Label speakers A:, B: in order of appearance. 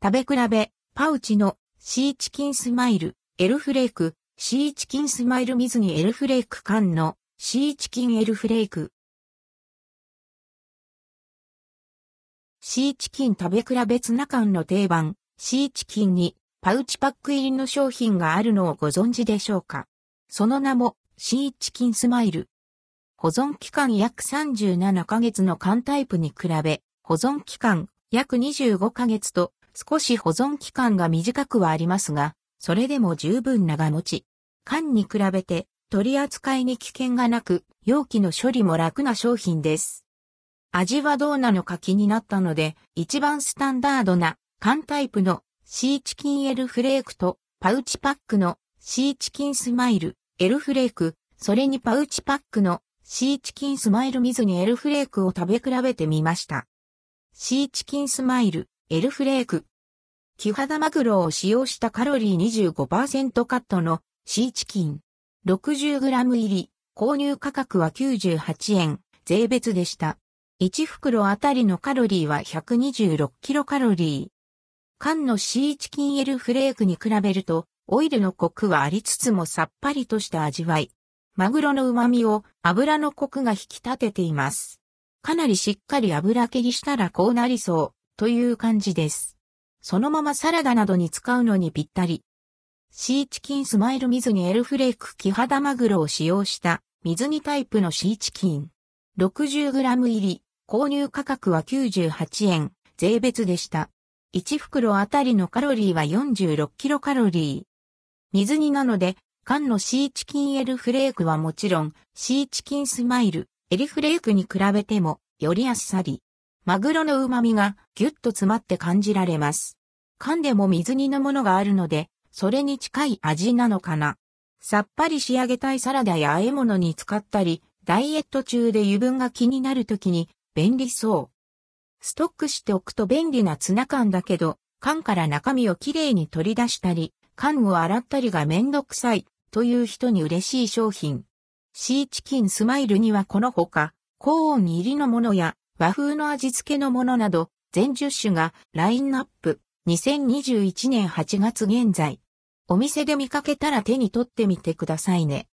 A: 食べ比べ、パウチのシーチキンスマイル、エルフレーク、シーチキンスマイル水にエルフレーク缶のシーチキンエルフレーク。シーチキン食べ比べツナ缶の定番、シーチキンにパウチパック入りの商品があるのをご存知でしょうか？その名もシーチキンスマイル。保存期間約37ヶ月の缶タイプに比べ、保存期間約25ヶ月と少し保存期間が短くはありますが、それでも十分長持ち。缶に比べて取り扱いに危険がなく、容器の処理も楽な商品です。味はどうなのか気になったので、一番スタンダードな缶タイプのシーチキンエルフレークとパウチパックのシーチキンスマイルエルフレーク、それにパウチパックのシーチキンスマイル水にエルフレークを食べ比べてみました。シーチキンスマイルエルフレーク。木肌マグロを使用したカロリー25%カットのシーチキン。60g 入り、購入価格は98円、税別でした。1袋あたりのカロリーは126キロカロリー。缶のシーチキンエルフレークに比べると、オイルのコクはありつつもさっぱりとした味わい。マグロの旨味を油のコクが引き立てています。かなりしっかり油切りしたらこうなりそう、という感じです。そのままサラダなどに使うのにぴったり。シーチキンスマイル水にエルフレーク木肌マグロを使用した水煮タイプのシーチキン。60g 入り、購入価格は98円、税別でした。1袋あたりのカロリーは46キロカロリー。水煮なので、缶のシーチキンエルフレークはもちろん、シーチキンスマイル、エルフレークに比べても、よりあっさり。マグロの旨味がギュッと詰まって感じられます。缶でも水煮のものがあるので、それに近い味なのかな。さっぱり仕上げたいサラダや和え物に使ったり、ダイエット中で油分が気になるときに便利そう。ストックしておくと便利なツナ缶だけど、缶から中身をきれいに取り出したり、缶を洗ったりがめんどくさいという人に嬉しい商品。シーチキンスマイルにはこのほか、高温入りのものや和風の味付けのものなど、全10種がラインナップ。2021年8月現在。お店で見かけたら手に取ってみてくださいね。